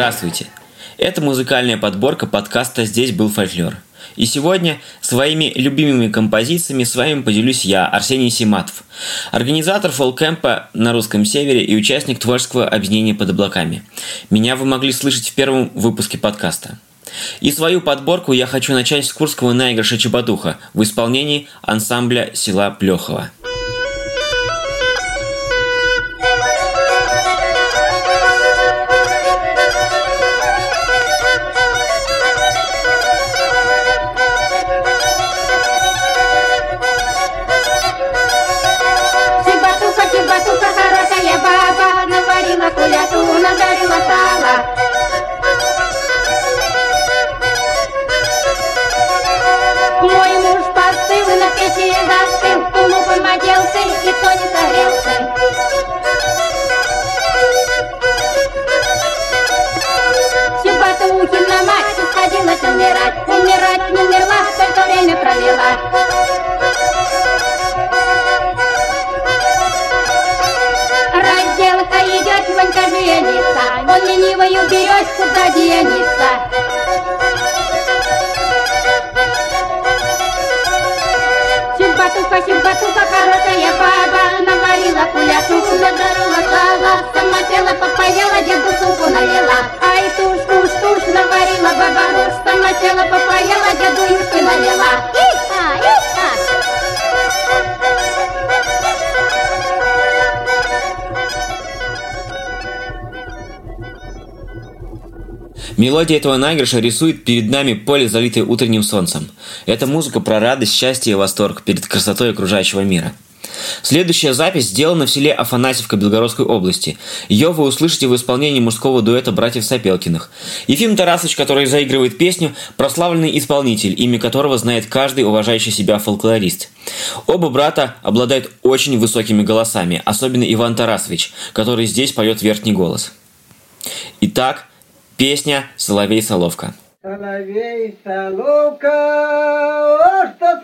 Здравствуйте! Это музыкальная подборка подкаста «Здесь был фольклор». И сегодня своими любимыми композициями с вами поделюсь я, Арсений Симатов, организатор фолкэмпа на русском севере и участник творческого объединения под облаками. Меня вы могли слышать в первом выпуске подкаста. И свою подборку я хочу начать с курского наигрыша Чебатуха в исполнении ансамбля села Плехова. Мелодия этого наигрыша рисует перед нами поле, залитое утренним солнцем. Это музыка про радость, счастье и восторг перед красотой окружающего мира. Следующая запись сделана в селе Афанасьевка Белгородской области. Ее вы услышите в исполнении мужского дуэта братьев Сапелкиных. Ефим Тарасович, который заигрывает песню, прославленный исполнитель, имя которого знает каждый уважающий себя фолклорист. Оба брата обладают очень высокими голосами, особенно Иван Тарасович, который здесь поет верхний голос. Итак, Песня «Соловей-соловка». Соловей, соловка, о, что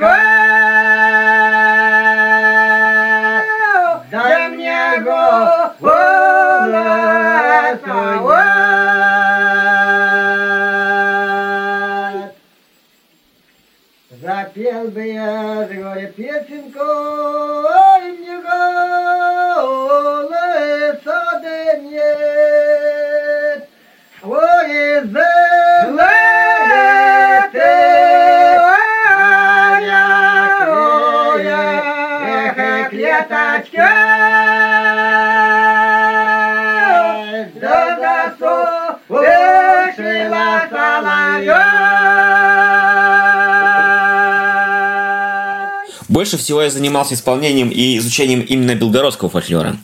Good. Больше всего я занимался исполнением и изучением именно белгородского фольклора.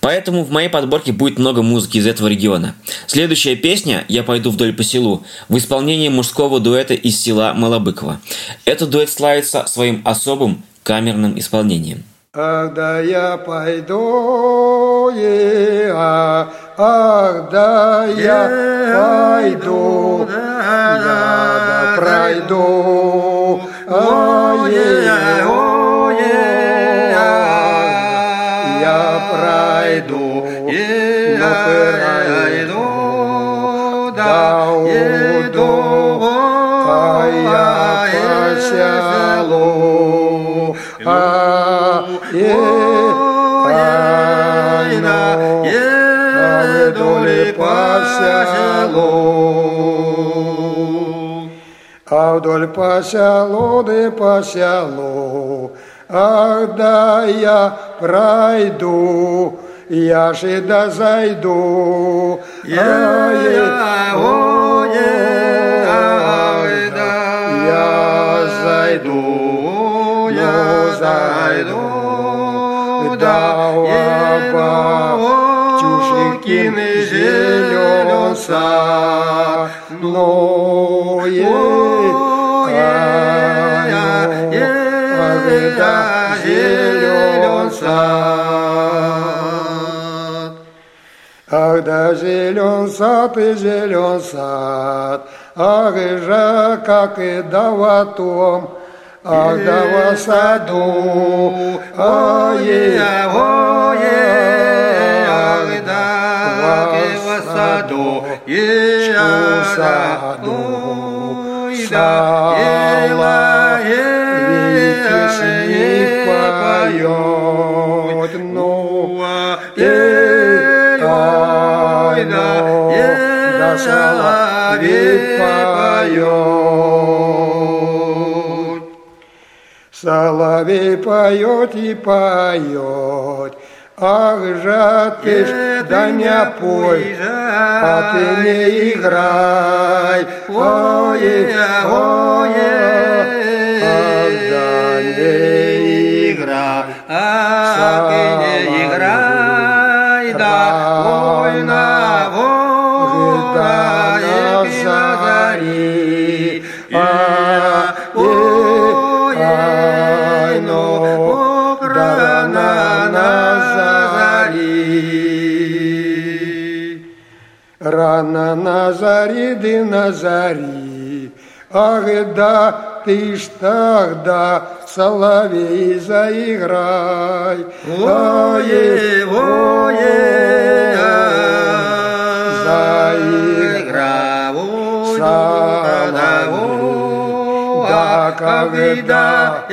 Поэтому в моей подборке будет много музыки из этого региона. Следующая песня «Я пойду вдоль по селу» в исполнении мужского дуэта из села Малобыково. Этот дуэт славится своим особым камерным исполнением. Когда я пойду ой, а, ах, да я пойду, я да пройду, ой, ой, я пройду, но пройду, да уйду, а я по селу, а еду ли по селу. А вдоль по селу, да по селу, Ах, да я пройду, я же да зайду. Я зайду, я зайду, да батюшкин зелен сад, но когда зелен сад. Ах, да зелен сад и зелен сад, Ах же, как и да в том, Ах, да в саду, ой, ой, в саду, саду, сала, ведь песни поет, ну, эй, ай, да, да соловей поет. Соловей поет и поет, Ах же ты ж, да не пой, а ты не играй, ой, ой, ах да не играй, на зари, да на зари, Ах, да ты ж тогда, соловей, заиграй. Ой, ой, заиграй. Соловей, да когда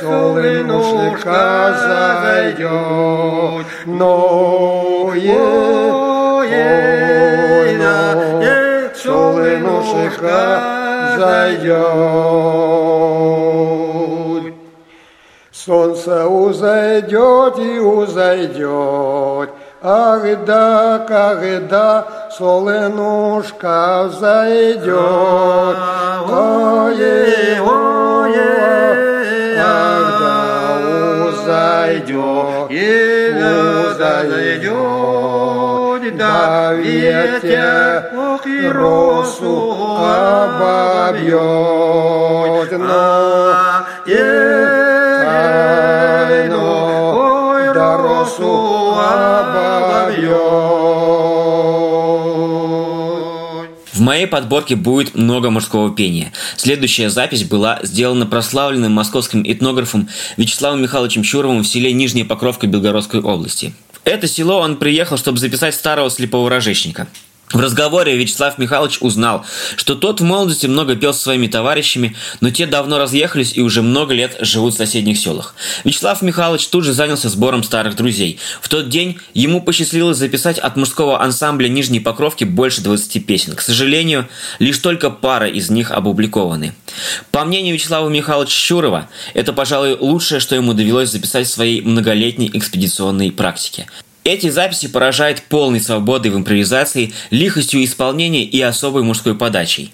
солнышко зайдет, но ой, но солнышко зайдет. Солнце узойдет и узойдет, Ах да, когда солнышко зайдет, ой, ой, ах да узойдет, узойдет, да ветер ох и росу обобьет, но ай, но да росу обобьет. В моей подборке будет много мужского пения. Следующая запись была сделана прославленным московским этнографом Вячеславом Михайловичем Чуровым в селе Нижняя Покровка Белгородской области. Это село он приехал, чтобы записать старого слепого рожечника. В разговоре Вячеслав Михайлович узнал, что тот в молодости много пел со своими товарищами, но те давно разъехались и уже много лет живут в соседних селах. Вячеслав Михайлович тут же занялся сбором старых друзей. В тот день ему посчастливилось записать от мужского ансамбля Нижней Покровки больше 20 песен. К сожалению, лишь только пара из них опубликованы. По мнению Вячеслава Михайловича Щурова, это, пожалуй, лучшее, что ему довелось записать в своей многолетней экспедиционной практике. Эти записи поражают полной свободой в импровизации, лихостью исполнения и особой мужской подачей.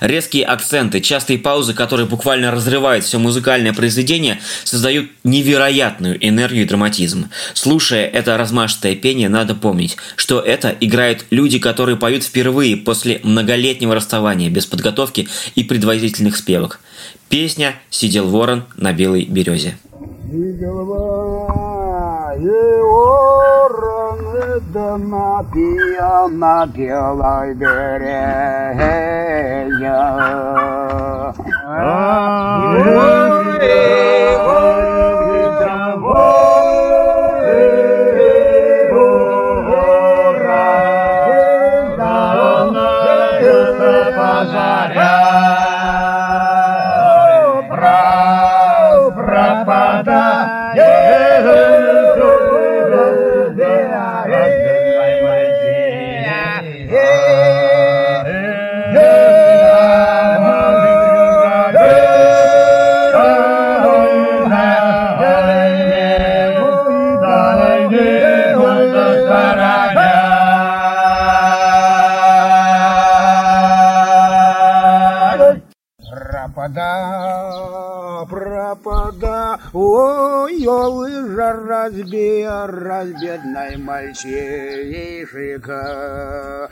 Резкие акценты, частые паузы, которые буквально разрывают все музыкальное произведение, создают невероятную энергию и драматизм. Слушая это размашистое пение, надо помнить, что это играют люди, которые поют впервые после многолетнего расставания, без подготовки и предварительных спевок. Песня «Сидел ворон на белой березе». И голова, и ворон Одна пьяна белой 麦谢一水客。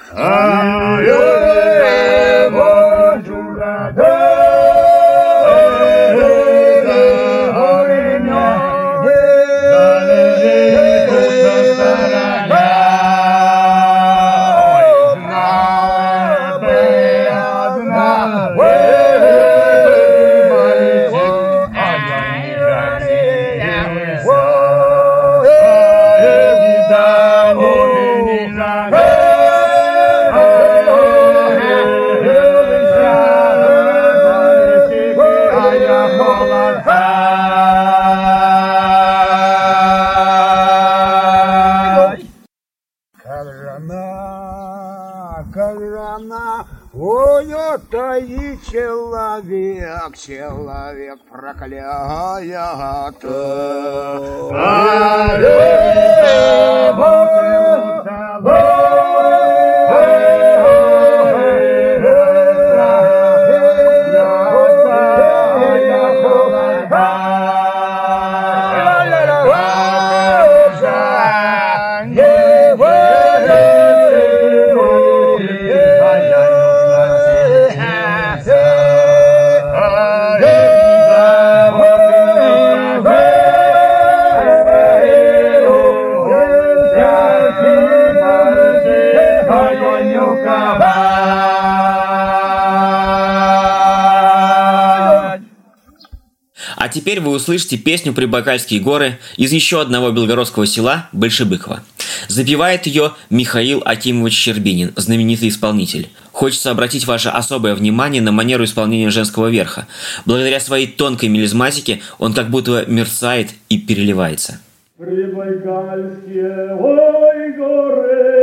Теперь вы услышите песню «Прибайкальские горы» из еще одного белгородского села Большебыково. Запевает ее Михаил Акимович Щербинин, знаменитый исполнитель. Хочется обратить ваше особое внимание на манеру исполнения женского верха. Благодаря своей тонкой мелизматике он как будто мерцает и переливается. Прибайкальские, ой, горы,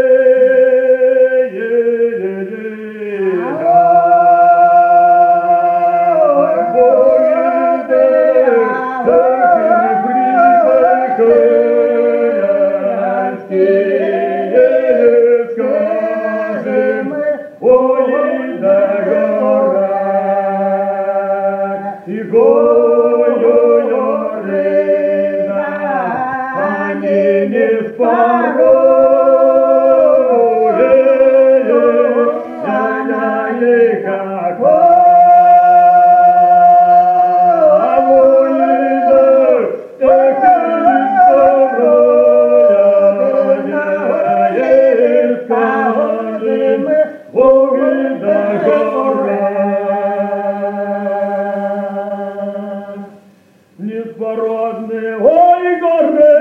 Неспородные, ой, горы,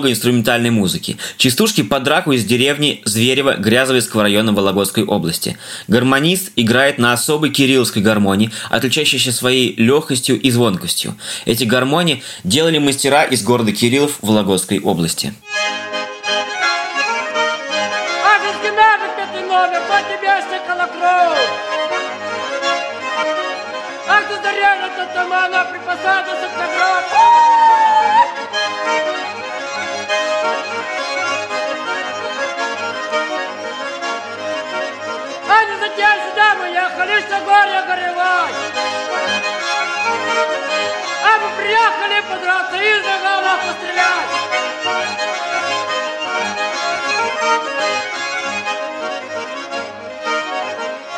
Немного инструментальной музыки. Частушки под драку из деревни Зверево Грязовецкого района Вологодской области. Гармонист играет на особой кирилловской гармонии, отличающейся своей легкостью и звонкостью. Эти гармонии делали мастера из города Кириллов Вологодской области. Приехали подраться и из нагана пострелять.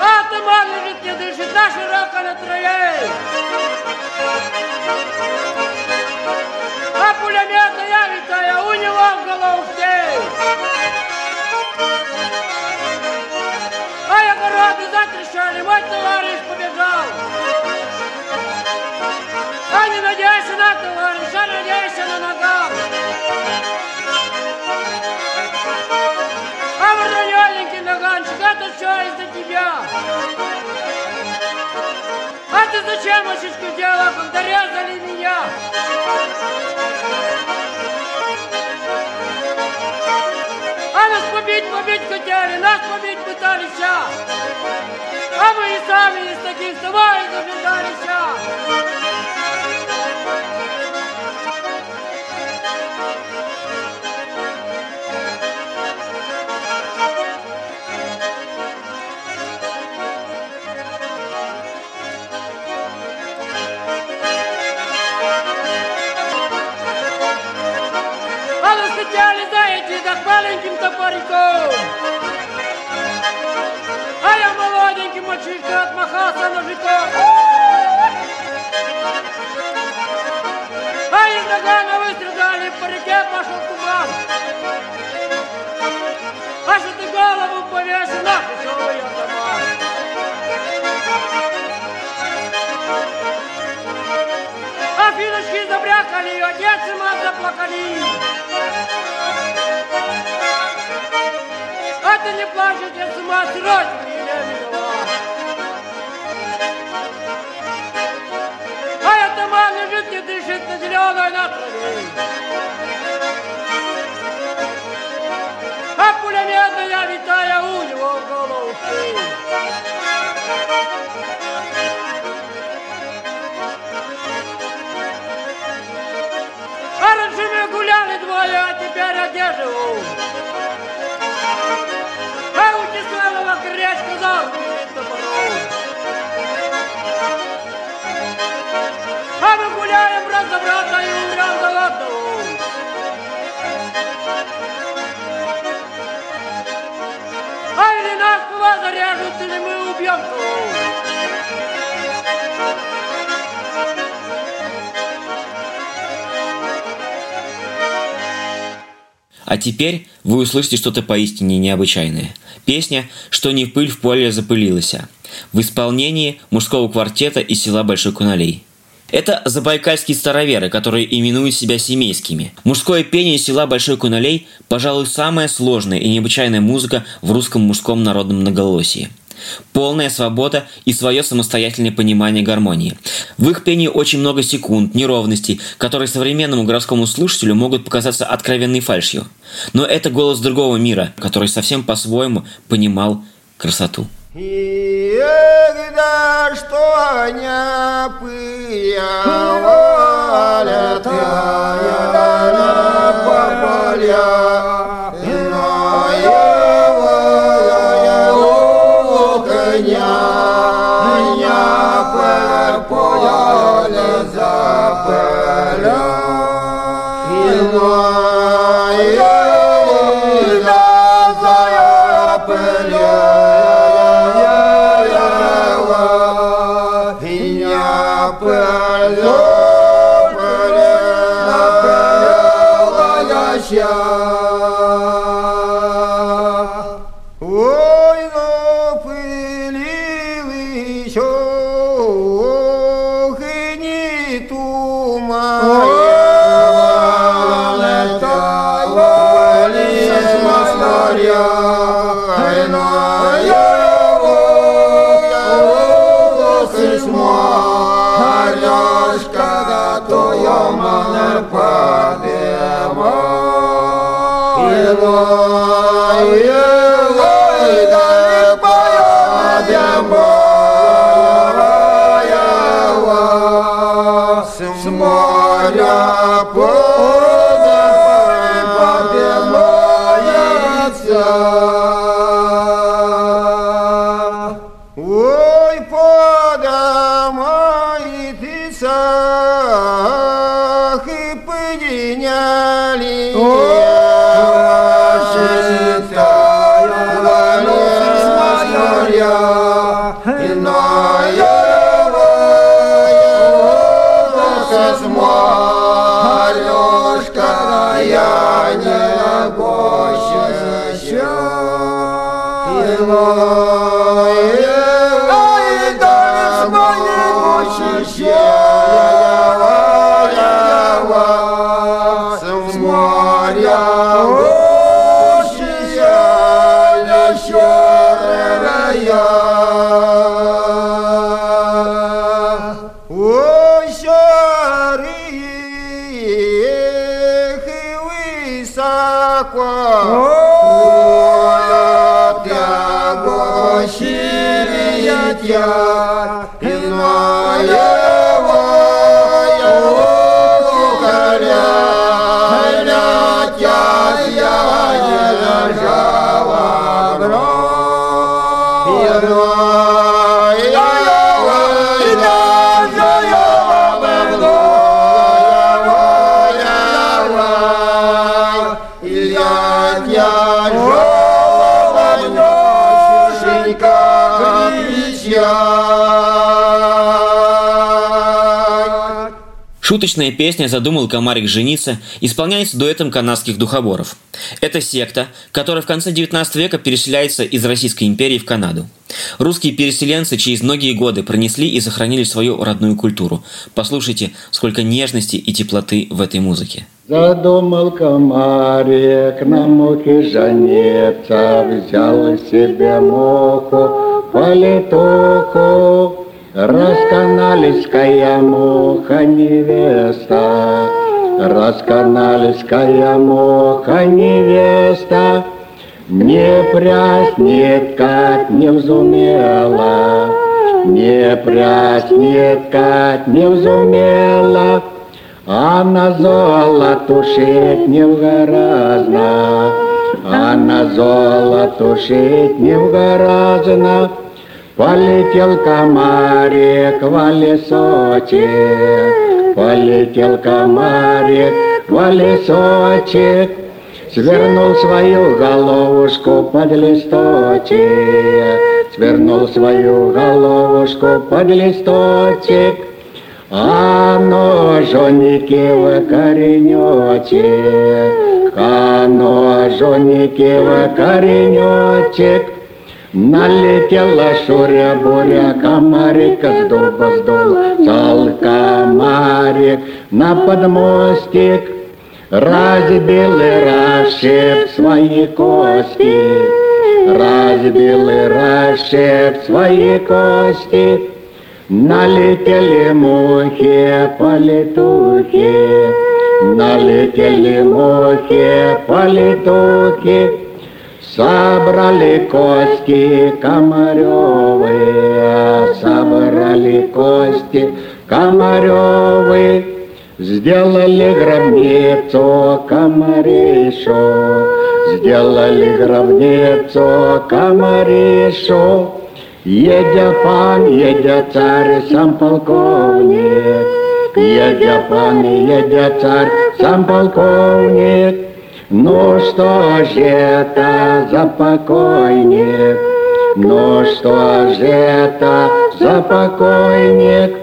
Атаман лежит, не дышит, на широко на троей. А пулеметная витая у него в головке. А огороды затрещали, мой товарищ побежал. А не надейся на товарища, надейся на ногах. А вороненький наганчик, это все из-за тебя. А ты зачем мальчишку делал, когда резали меня? А нас побить, побить хотели, нас побить пытались. А мы и сами из таких давай забежались. А маленьким топориком. А я молоденький мальчишка отмахался ножиком. А из нагана выстрелали, по реке пошел туман. А что ты голову повесил, нахуй все ее дома. Афиночки забрякали, отец и мать заплакали. А ты не плачь, отец и мать, не виноват. А атаман лежит, не дышит на зеленой на траве. Живу? А у Тесленова гречка за руку топором. А мы гуляем брат за брата и умрем за одного. А или нас куда зарежут, или мы убьем кого. А теперь вы услышите что-то поистине необычайное. Песня «Что не пыль в поле запылилася» в исполнении мужского квартета из села Большой Куналей. Это забайкальские староверы, которые именуют себя семейскими. Мужское пение села Большой Куналей, пожалуй, самая сложная и необычайная музыка в русском мужском народном многоголосии. Полная свобода и свое самостоятельное понимание гармонии. В их пении очень много секунд, неровностей, которые современному городскому слушателю могут показаться откровенной фальшью. Но это голос другого мира, который совсем по-своему понимал красоту. И когда что не пылевали, тая пополя, И Ой, Yeah. Шуточная песня «Задумал комарик жениться» исполняется дуэтом канадских духоборов. Это секта, которая в конце 19 века переселяется из Российской империи в Канаду. Русские переселенцы через многие годы пронесли и сохранили свою родную культуру. Послушайте, сколько нежности и теплоты в этой музыке. Задумал комарик на муке жениться, взял себе муху, политуху. Расканалиская муха невеста, Расканалиская муха невеста, Не прясть, не ткать не взумела, Не прясть, не ткать не взумела, А на золоту шить не вгораздно, А на золоту шить не вгораздно, Полетел комарик в лесочек, Полетел комарик в лесочек, Свернул свою головушку под листочек, Свернул свою головушку под листочек, А ножоники в коренечек, А ножоники в коренечек, Налетела шуря буря, комарик с дуба сдул, Цал комарик на подмостик, Разбил и расшиб свои кости, Разбил и расшиб свои кости, Налетели мухи полетухи, Налетели мухи полетухи, Собрали кости комаревые, собрали кости комаревые, Сделали гробницу комаришу, сделали гробницу комаришу. Едя пан, едя царь, сам полковник, Едя пан, едя царь, сам полковник, ну что же это за покойник? Ну что же это за покойник?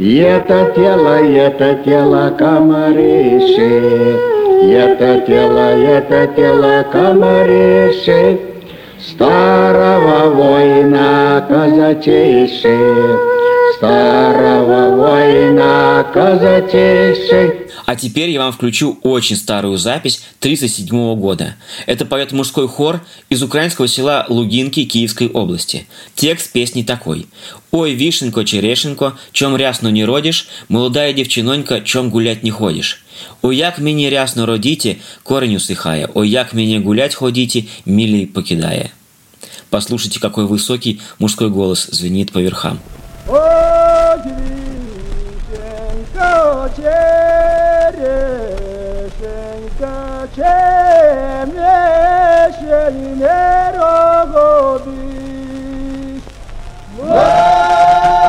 Это тело, это тело комариши, Это тело, это тело комариши, Старого воина казачейши, Старого воина казачейши, А теперь я вам включу очень старую запись 1937 года. Это поет мужской хор из украинского села Лугинки Киевской области. Текст песни такой. «Ой, вишенко, черешенко, чем рясно не родишь, молодая девчинонька, чем гулять не ходишь. Ой, як мені рясно родите, корень усыхая, ой, як мне гулять ходите, милей покидая». Послушайте, какой высокий мужской голос звенит по верхам. Ой, вишенька, черешенька, чем еще не родишь? Молодая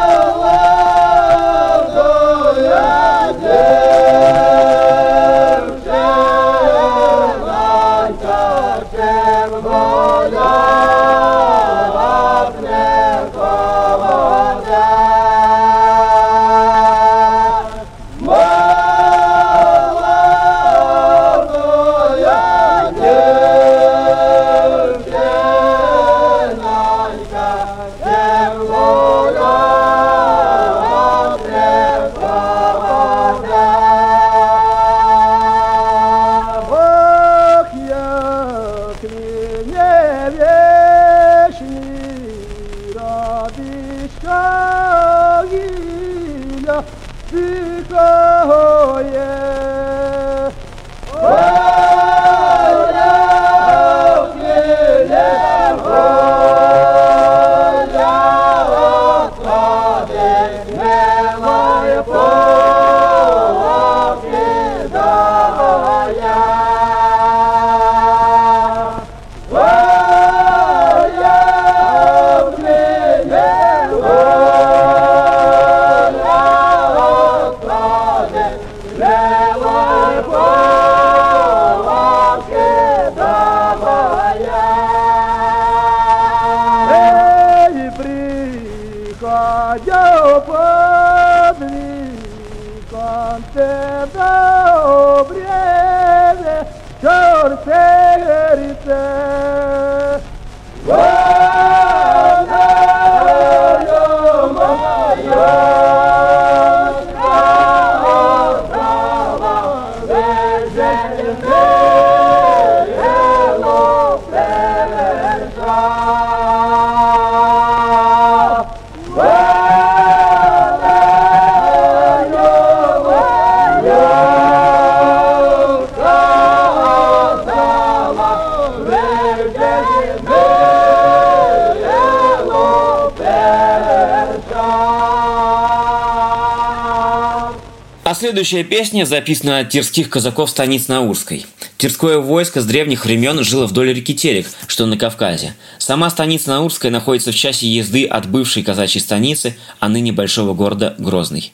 следующая песня записана от тирских казаков станиц Наурской. Тирское войско с древних времен жило вдоль реки Терек, что на Кавказе. Сама станица Наурская находится в часе езды от бывшей казачьей станицы, а ныне большого города Грозный.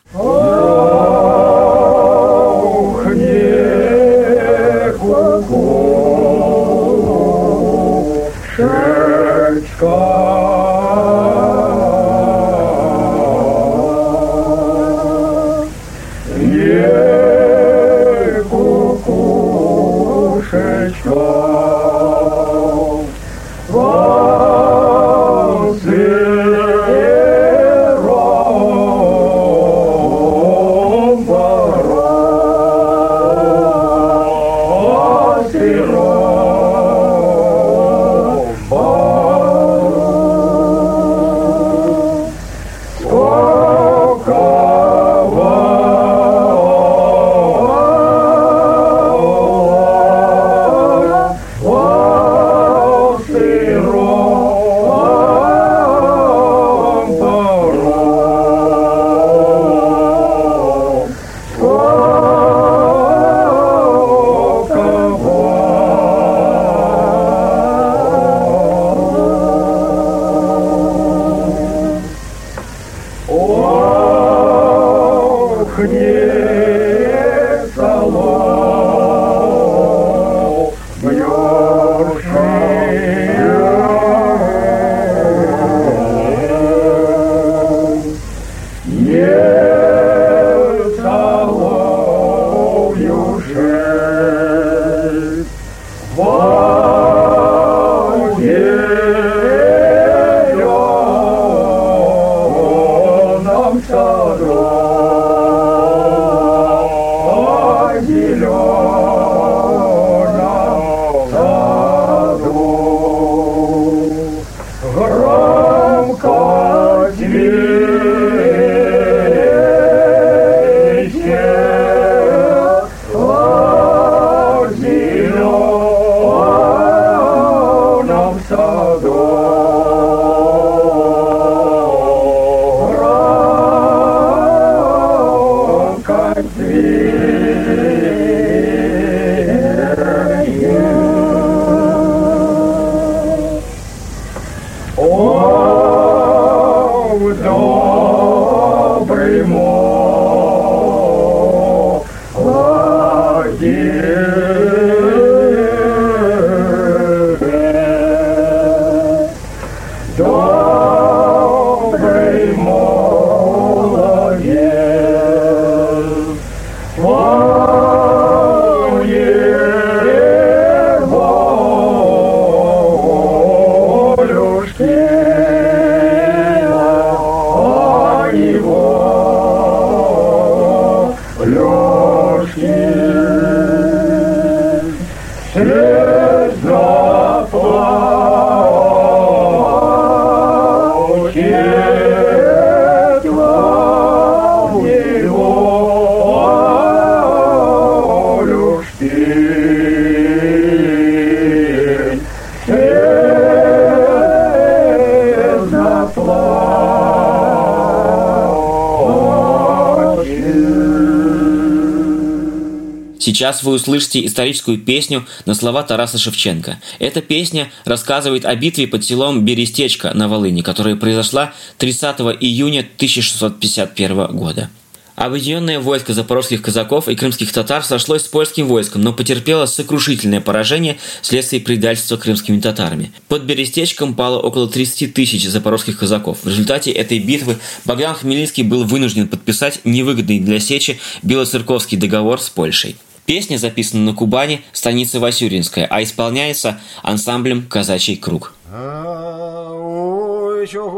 Сейчас вы услышите историческую песню на слова Тараса Шевченко. Эта песня рассказывает о битве под селом Берестечко на Волыни, которая произошла 30 июня 1651 года. Объединенное войско запорожских казаков и крымских татар сошлось с польским войском, но потерпело сокрушительное поражение вследствие предательства крымскими татарами. Под Берестечком пало около 30 тысяч запорожских казаков. В результате этой битвы Богдан Хмельницкий был вынужден подписать невыгодный для Сечи Белоцерковский договор с Польшей. Песня записана на Кубани, станица Васюринская, а исполняется ансамблем «Казачий круг». Ой, чего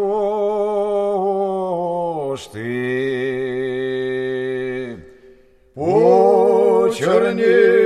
ж ты почернел?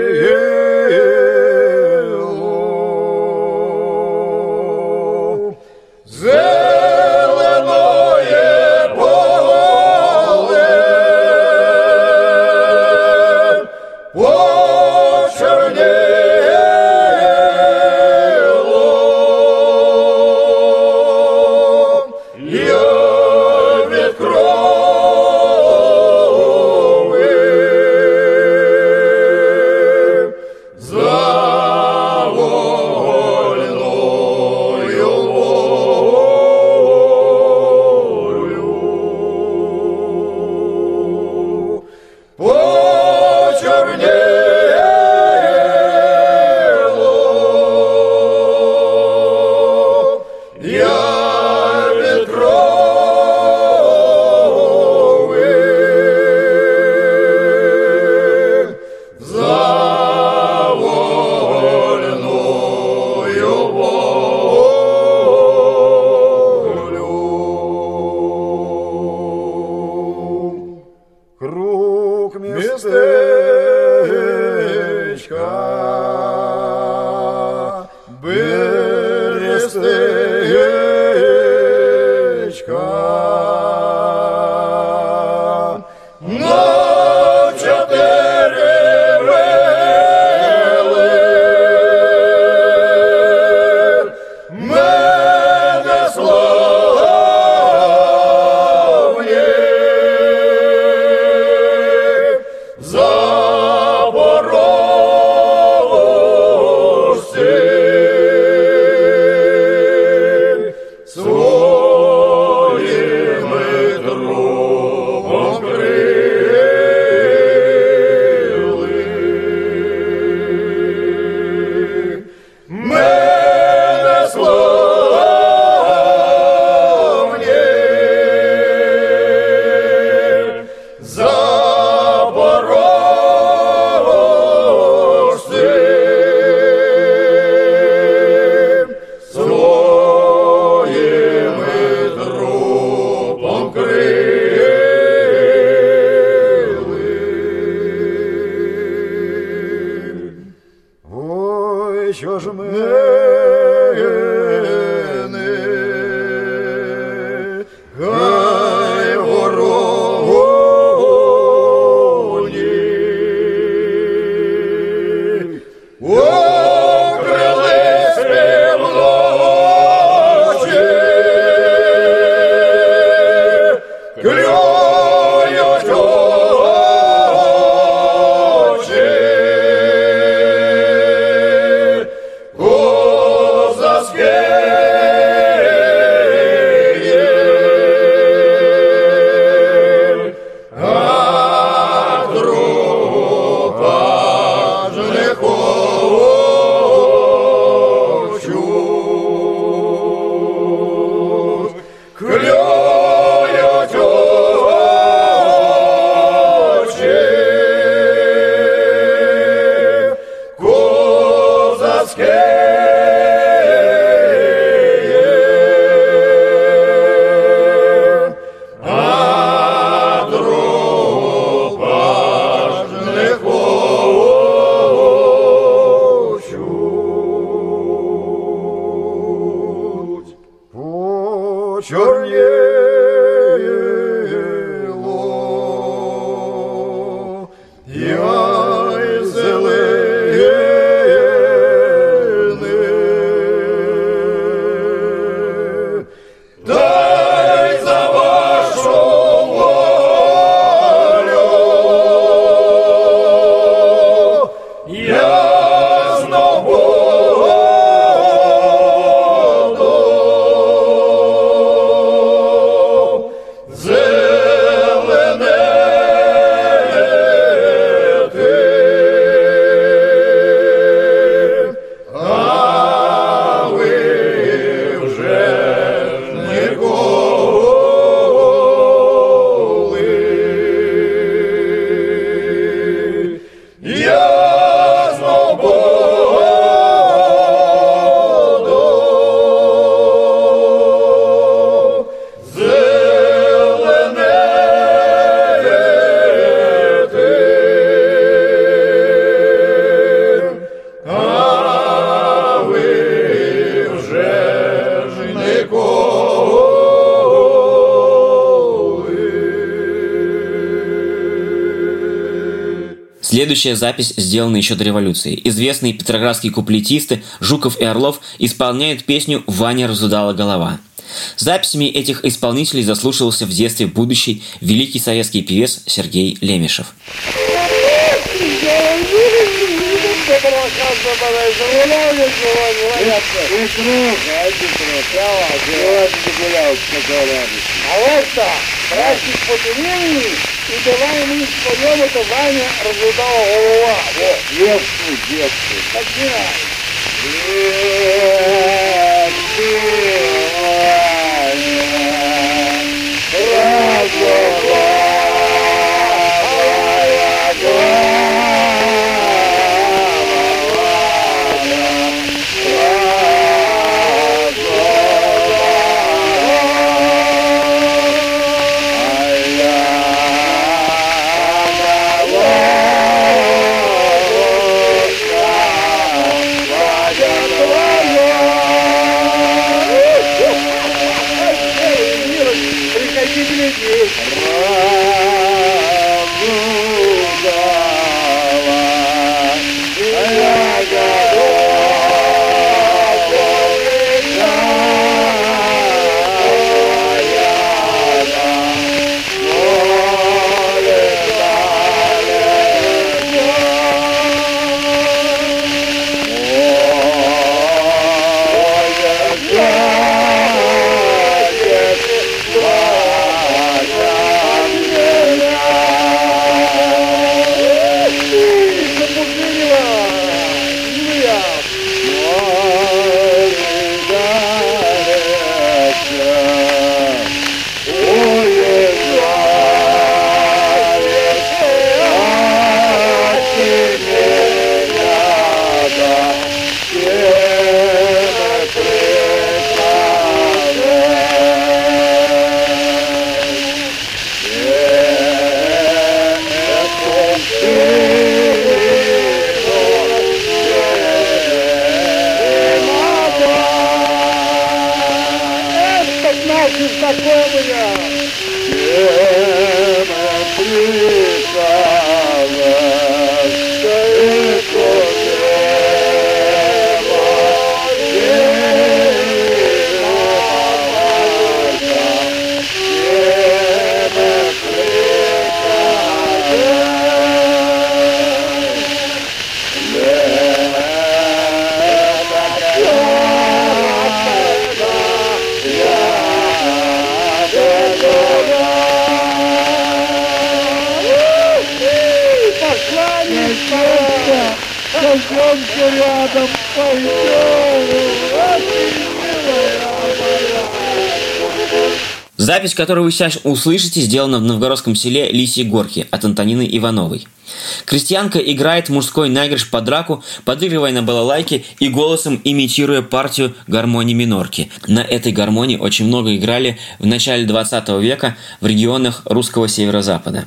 Следующая запись сделана еще до революции. Известные петроградские куплетисты Жуков и Орлов исполняют песню «Ваня разудала голова». Записями этих исполнителей заслушивался в детстве будущий великий советский певец Сергей Лемешев. А вот так, праздник по-деревне, и давай мы споем это Ваня разудала голова. Вот, детскую, детскую. Начинай. Приходи Запись, которую вы сейчас услышите, сделана в новгородском селе Лисьи Горки от Антонины Ивановой. Крестьянка играет мужской наигрыш под драку, подыгрывая на балалайке и голосом имитируя партию гармонии минорки. На этой гармонии очень много играли в начале 20 века в регионах русского северо-запада.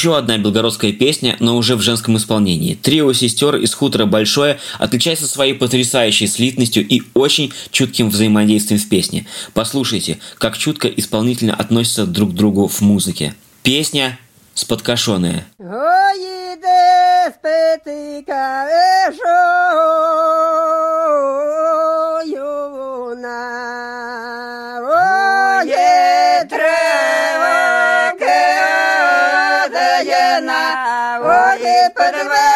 Еще одна белгородская песня, но уже в женском исполнении. Трио сестер из хутора «Большое» отличается своей потрясающей слитностью и очень чутким взаимодействием в песне. Послушайте, как чутко исполнительно относятся друг к другу в музыке. Песня «Сподкашенная». Bye-bye.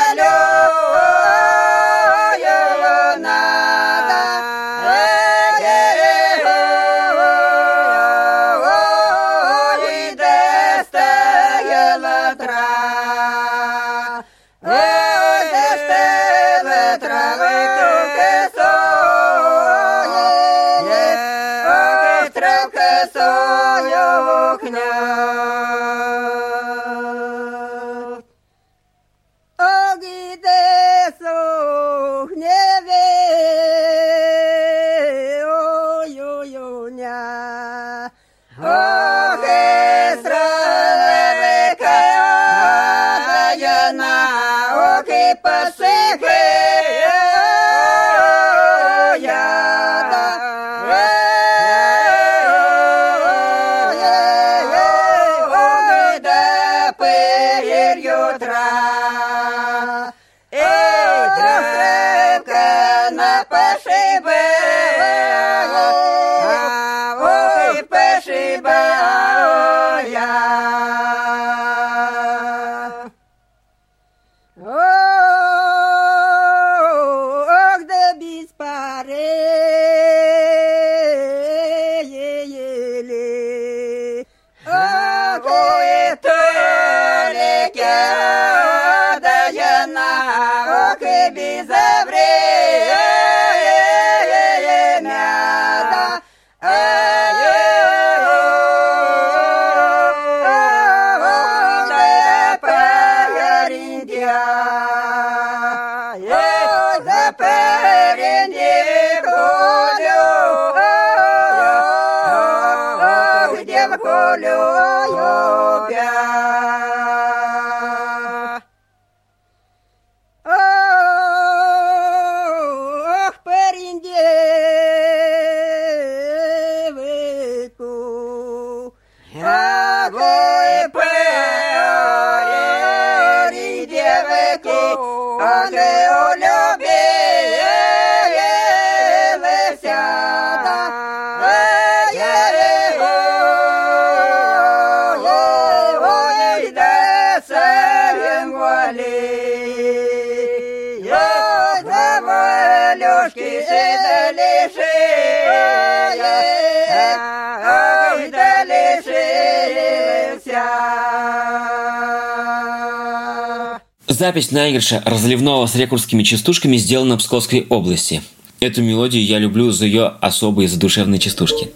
Запись наигрыша разливного с рекордскими частушками сделана в Псковской области. Эту мелодию я люблю за ее особые задушевные частушки.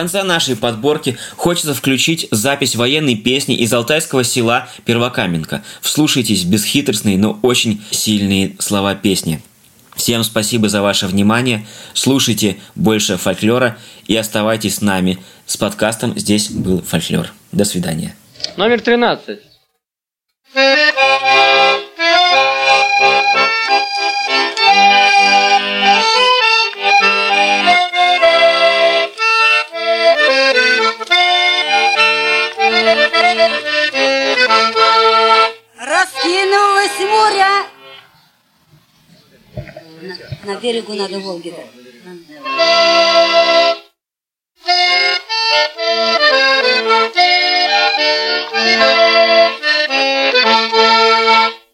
Конце нашей подборки хочется включить запись военной песни из алтайского села Первокаменка. Вслушайтесь бесхитростные, но очень сильные слова песни. Всем спасибо за ваше внимание. Слушайте больше фольклора и оставайтесь с нами. С подкастом «Здесь был фольклор». До свидания. Номер 13. На, берегу надо Волги. да.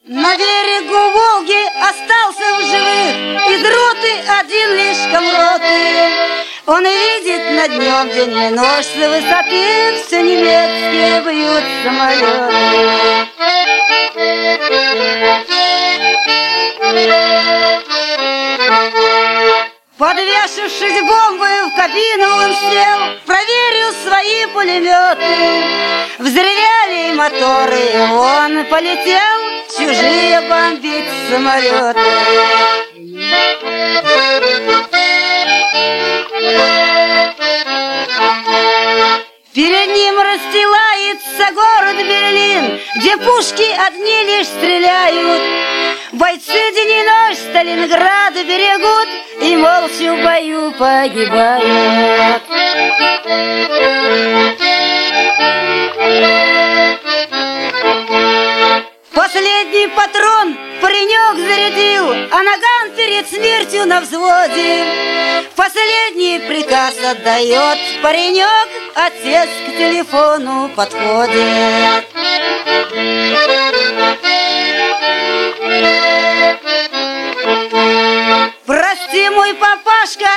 На берегу Волги остался в живых Из роты один лишь комроты Он видит на днем день и ночь С высоты все немецкие бьют самолеты Подвешившись бомбой в кабину он сел Проверил свои пулеметы. Взревели моторы, он полетел Чужие бомбить самолеты Перед ним расстилается город Берлин, Где пушки одни лишь стреляют. Бойцы день и ночь Сталинграда берегут И молча в бою погибают. Последний патрон паренек зарядил, А наган перед смертью на взводе. Последний приказ отдает паренек, Отец к телефону подходит.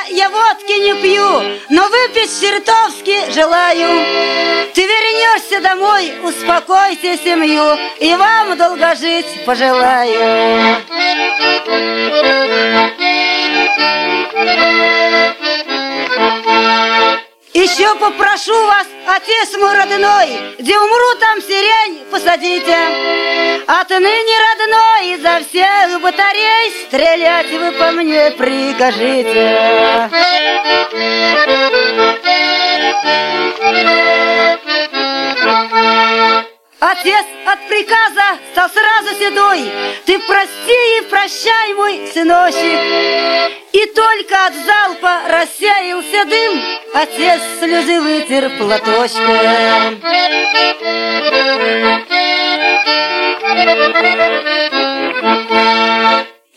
Я водки не пью, но выпить чертовски желаю. Ты вернешься домой, успокойте семью, и вам долго жить пожелаю. Еще попрошу вас, отец мой родной, Где умру, там сирень посадите. Отныне, родной, изо всех батарей Стрелять вы по мне прикажите. Отец от приказа стал сразу седой. Ты прости и прощай, мой сыночек. И только от залпа рассеялся дым, Отец слезы вытер платочком.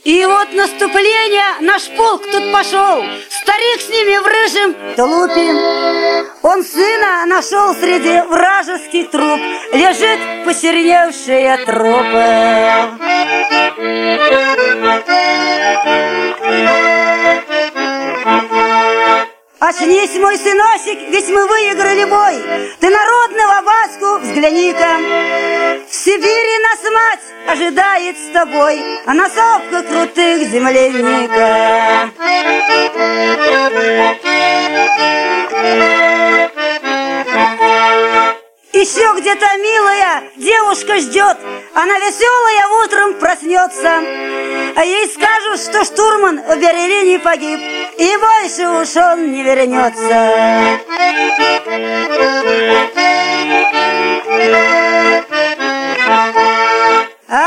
И вот наступление, наш полк тут пошел, Старик с ними в рыжем тулупе. Он сына нашел среди вражеских труп, Лежит посерневший от трупа. Очнись, мой сыночек, ведь мы выиграли бой. Ты народного батьку взгляни-ка. Сибири нас мать ожидает с тобой, А на сопках крутых земляника. Еще где-то милая девушка ждет, Она веселая утром проснется. А ей скажут, что штурман в Берлине погиб, И больше уж он не вернется.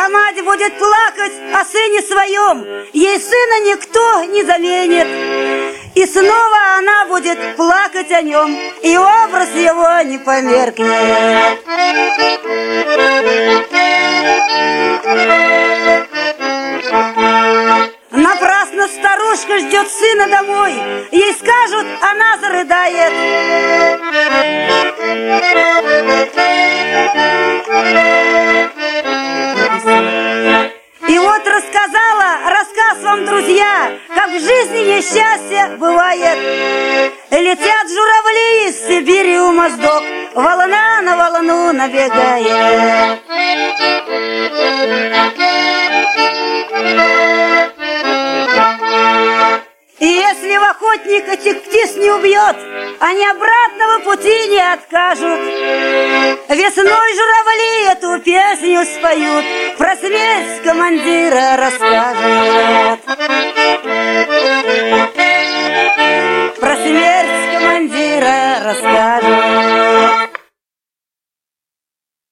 А мать будет плакать о сыне своем, Ей сына никто не заменит. И снова она будет плакать о нем, И образ его не померкнет. Напрасно старушка ждет сына домой, Ей скажут, она зарыдает. И вот рассказала рассказ вам, друзья, Как в жизни несчастье бывает. Летят журавли из Сибири у моздок, Волна на волну набегает. И если в охотник этих птиц не убьет, Они обратного пути не откажут. Весной журавли эту песню споют, Про смерть командира расскажут. Про смерть командира расскажут.